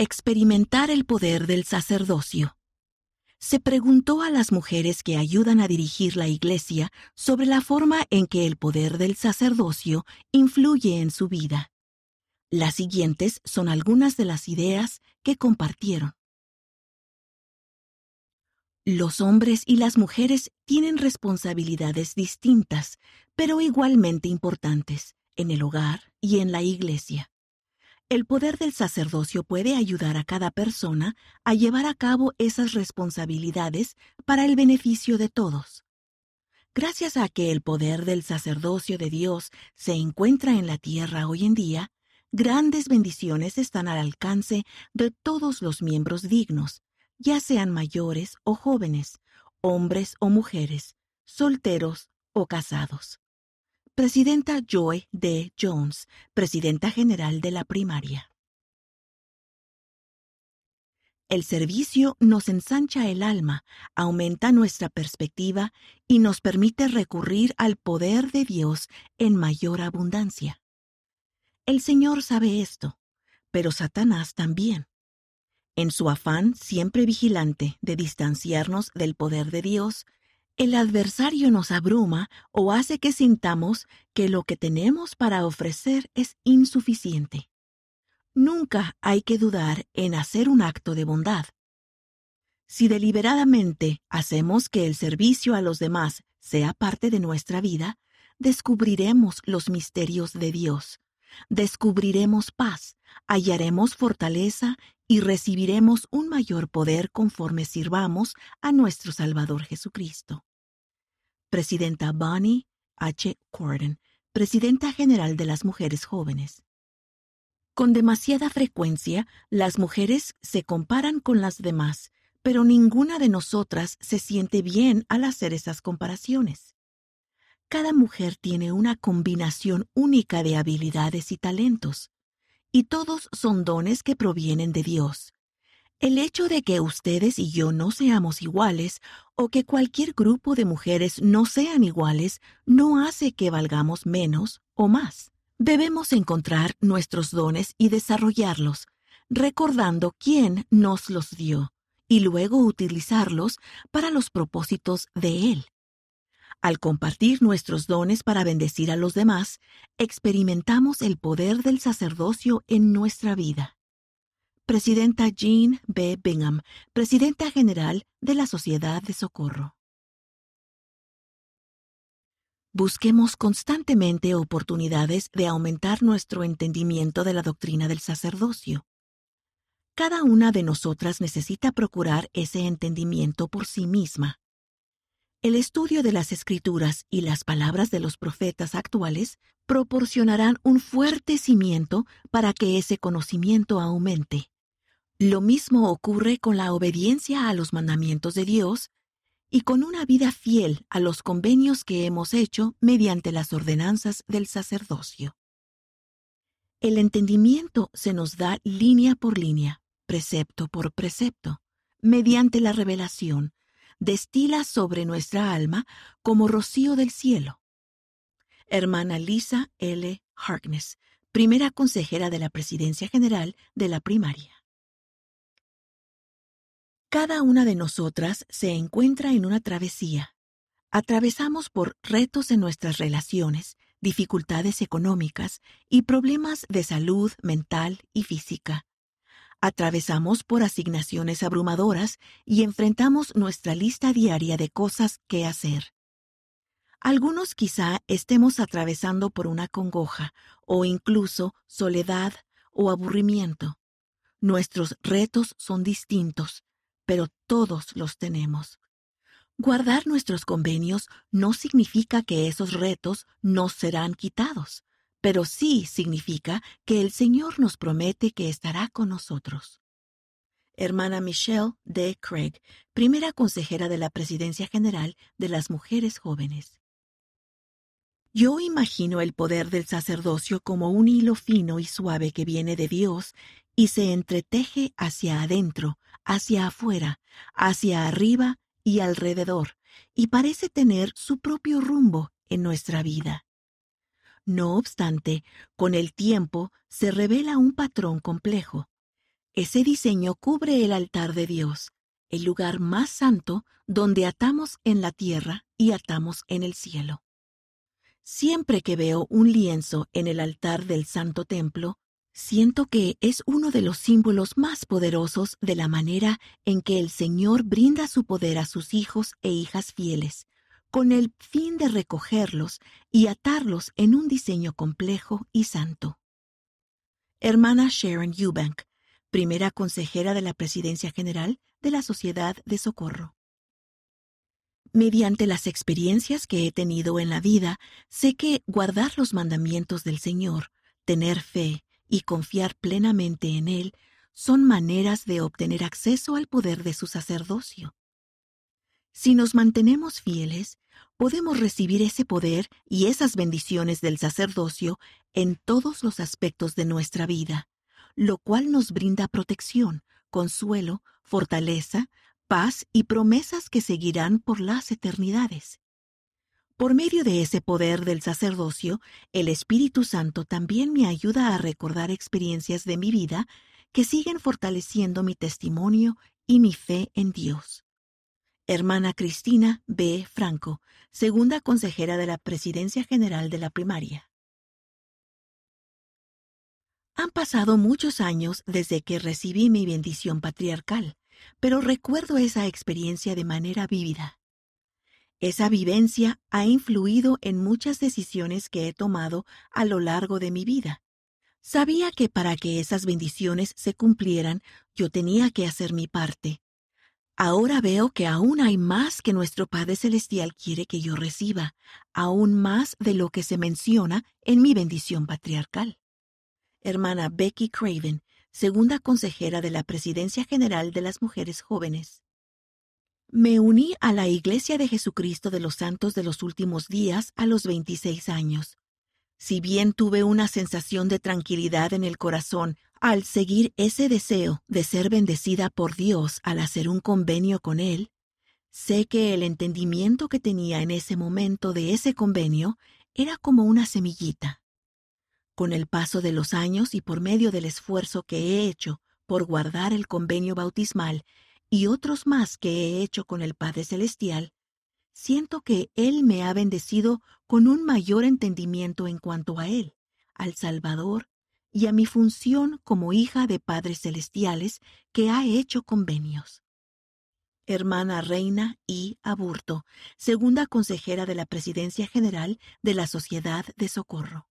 Experimentar el poder del sacerdocio. Se preguntó a las mujeres que ayudan a dirigir la Iglesia sobre la forma en que el poder del sacerdocio influye en su vida. Las siguientes son algunas de las ideas que compartieron. Los hombres y las mujeres tienen responsabilidades distintas, pero igualmente importantes, en el hogar y en la iglesia. El poder del sacerdocio puede ayudar a cada persona a llevar a cabo esas responsabilidades para el beneficio de todos. Gracias a que el poder del sacerdocio de Dios se encuentra en la tierra hoy en día, grandes bendiciones están al alcance de todos los miembros dignos, ya sean mayores o jóvenes, hombres o mujeres, solteros o casados. Presidenta Joy D. Jones, Presidenta General de la Primaria. El servicio nos ensancha el alma, aumenta nuestra perspectiva y nos permite recurrir al poder de Dios en mayor abundancia. El Señor sabe esto, pero Satanás también. En su afán siempre vigilante de distanciarnos del poder de Dios, el adversario nos abruma o hace que sintamos que lo que tenemos para ofrecer es insuficiente. Nunca hay que dudar en hacer un acto de bondad. Si deliberadamente hacemos que el servicio a los demás sea parte de nuestra vida, descubriremos los misterios de Dios, descubriremos paz, hallaremos fortaleza y recibiremos un mayor poder conforme sirvamos a nuestro Salvador Jesucristo. Presidenta Bonnie H. Corden, Presidenta General de las Mujeres Jóvenes. Con demasiada frecuencia, las mujeres se comparan con las demás, pero ninguna de nosotras se siente bien al hacer esas comparaciones. Cada mujer tiene una combinación única de habilidades y talentos y todos son dones que provienen de Dios. El hecho de que ustedes y yo no seamos iguales o que cualquier grupo de mujeres no sean iguales no hace que valgamos menos o más. Debemos encontrar nuestros dones y desarrollarlos, recordando quién nos los dio, y luego utilizarlos para los propósitos de Él. Al compartir nuestros dones para bendecir a los demás, experimentamos el poder del sacerdocio en nuestra vida. Presidenta Jean B. Bingham, Presidenta General de la Sociedad de Socorro. Busquemos constantemente oportunidades de aumentar nuestro entendimiento de la doctrina del sacerdocio. Cada una de nosotras necesita procurar ese entendimiento por sí misma. El estudio de las escrituras y las palabras de los profetas actuales proporcionarán un fuerte cimiento para que ese conocimiento aumente. Lo mismo ocurre con la obediencia a los mandamientos de Dios y con una vida fiel a los convenios que hemos hecho mediante las ordenanzas del sacerdocio. El entendimiento se nos da línea por línea, precepto por precepto, mediante la revelación, destila sobre nuestra alma como rocío del cielo. Hermana Lisa L. Harkness, primera consejera de la Presidencia General de la Primaria. Cada una de nosotras se encuentra en una travesía. Atravesamos por retos en nuestras relaciones, dificultades económicas y problemas de salud mental y física. Atravesamos por asignaciones abrumadoras y enfrentamos nuestra lista diaria de cosas que hacer. Algunos quizá estemos atravesando por una congoja o incluso soledad o aburrimiento. Nuestros retos son distintos, pero todos los tenemos. Guardar nuestros convenios no significa que esos retos no serán quitados pero sí significa que el Señor nos promete que estará con nosotros. Hermana Michelle D. Craig, primera consejera de la Presidencia General de las Mujeres Jóvenes. Yo imagino el poder del sacerdocio como un hilo fino y suave que viene de Dios y se entreteje hacia adentro, hacia afuera, hacia arriba y alrededor, y parece tener su propio rumbo en nuestra vida. No obstante, con el tiempo se revela un patrón complejo. Ese diseño cubre el altar de Dios, el lugar más santo donde atamos en la tierra y atamos en el cielo. Siempre que veo un lienzo en el altar del Santo Templo, siento que es uno de los símbolos más poderosos de la manera en que el Señor brinda su poder a sus hijos e hijas fieles, con el fin de recogerlos y atarlos en un diseño complejo y santo. Hermana Sharon Eubank, primera consejera de la Presidencia General de la Sociedad de Socorro. Mediante las experiencias que he tenido en la vida, sé que guardar los mandamientos del Señor, tener fe y confiar plenamente en Él son maneras de obtener acceso al poder de su sacerdocio. Si nos mantenemos fieles, podemos recibir ese poder y esas bendiciones del sacerdocio en todos los aspectos de nuestra vida, lo cual nos brinda protección, consuelo, fortaleza, paz y promesas que seguirán por las eternidades. Por medio de ese poder del sacerdocio, el Espíritu Santo también me ayuda a recordar experiencias de mi vida que siguen fortaleciendo mi testimonio y mi fe en Dios. Hermana Cristina B. Franco, segunda consejera de la Presidencia General de la Primaria. Han pasado muchos años desde que recibí mi bendición patriarcal pero recuerdo esa experiencia de manera vívida. Esa vivencia ha influido en muchas decisiones que he tomado a lo largo de mi vida. Sabía que para que esas bendiciones se cumplieran, yo tenía que hacer mi parte. Ahora veo que aún hay más que nuestro Padre Celestial quiere que yo reciba, aún más de lo que se menciona en mi bendición patriarcal. Hermana Becky Craven, segunda consejera de la Presidencia General de las Mujeres Jóvenes. Me uní a la Iglesia de Jesucristo de los Santos de los Últimos Días a los 26 años. Si bien tuve una sensación de tranquilidad en el corazón al seguir ese deseo de ser bendecida por Dios al hacer un convenio con Él, sé que el entendimiento que tenía en ese momento de ese convenio era como una semillita. Con el paso de los años y por medio del esfuerzo que he hecho por guardar el convenio bautismal y otros más que he hecho con el Padre Celestial, siento que Él me ha bendecido con un mayor entendimiento en cuanto a Él, al Salvador y a mi función como hija de Padres Celestiales que ha hecho convenios. Hermana Reina I. Aburto, segunda consejera de la Presidencia General de la Sociedad de Socorro.